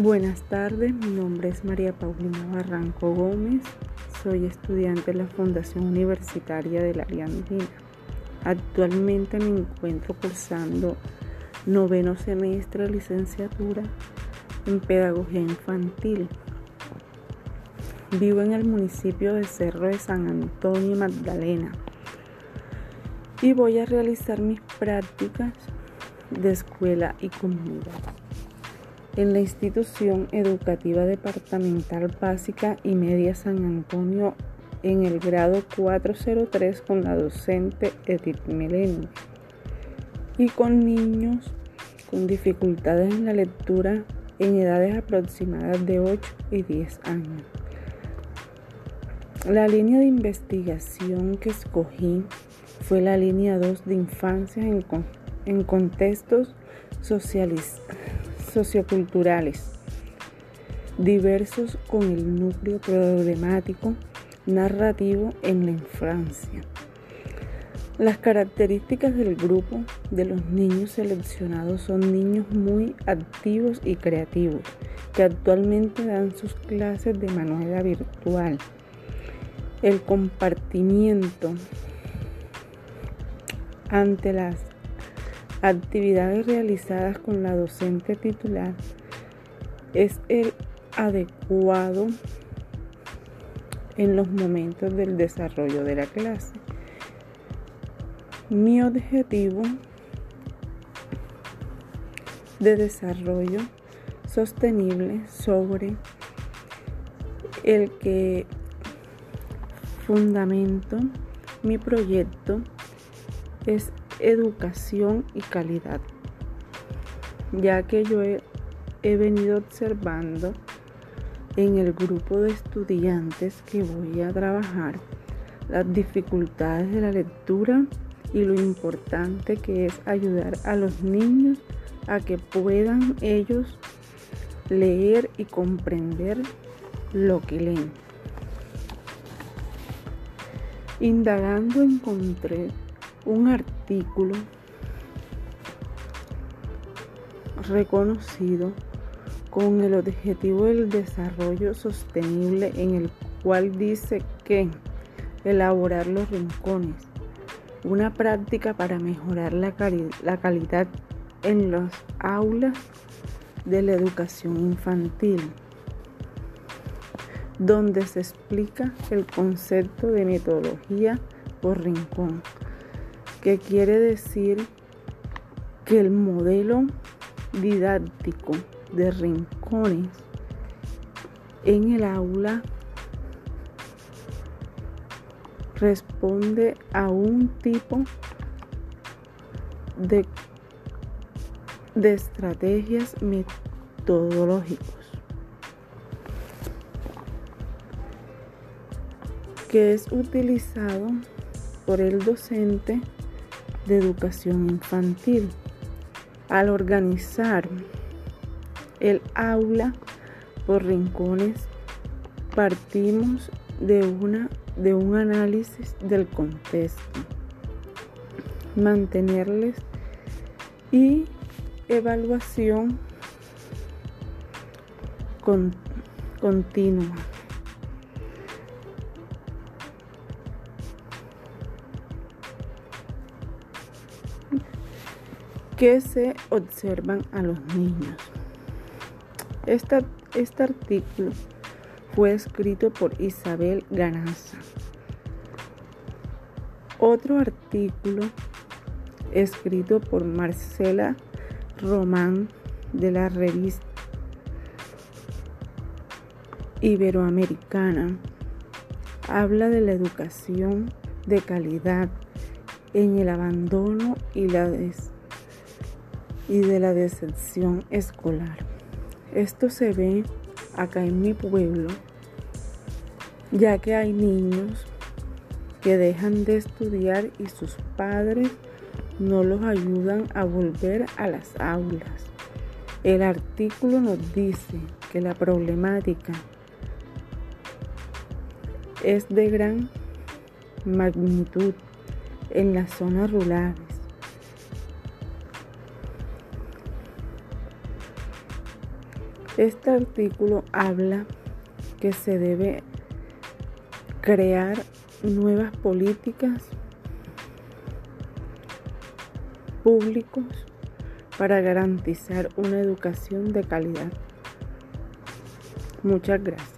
Buenas tardes, mi nombre es María Paulina Barranco Gómez, soy estudiante de la Fundación Universitaria de la Andina. Actualmente me encuentro cursando noveno semestre de licenciatura en Pedagogía Infantil. Vivo en el municipio de Cerro de San Antonio Magdalena y voy a realizar mis prácticas de escuela y comunidad en la institución educativa departamental básica y media San Antonio en el grado 403 con la docente Edith Meléndez y con niños con dificultades en la lectura en edades aproximadas de 8 y 10 años. La línea de investigación que escogí fue la línea 2 de infancia en, en contextos sociales socioculturales diversos con el núcleo problemático narrativo en la infancia. Las características del grupo de los niños seleccionados son niños muy activos y creativos que actualmente dan sus clases de manera virtual. El compartimiento ante las actividades realizadas con la docente titular es el adecuado en los momentos del desarrollo de la clase. Mi objetivo de desarrollo sostenible sobre el que fundamento mi proyecto es educación y calidad, ya que yo he, venido observando en el grupo de estudiantes que voy a trabajar las dificultades de la lectura y lo importante que es ayudar a los niños a que puedan ellos leer y comprender lo que leen. Indagando encontré un artículo reconocido con el objetivo del desarrollo sostenible en el cual dice que elaborar los rincones, una práctica para mejorar la, la calidad en las aulas de la educación infantil, donde se explica el concepto de metodología por rincón que quiere decir que el modelo didáctico de rincones en el aula responde a un tipo de, de estrategias metodológicos que es utilizado por el docente de educación infantil. Al organizar el aula por rincones, partimos de, una, de un análisis del contexto, mantenerles y evaluación continua. Que se observan a los niños. este artículo fue escrito por Isabel Ganaza. Otro artículo escrito por Marcela Román de la revista Iberoamericana habla de la educación de calidad en el abandono y la des y de la decepción escolar. Esto se ve acá en mi pueblo, ya que hay niños que dejan de estudiar y sus padres no los ayudan a volver a las aulas. El artículo nos dice que la problemática es de gran magnitud en las zonas rurales Este artículo habla que se debe crear nuevas políticas públicos para garantizar una educación de calidad. Muchas gracias.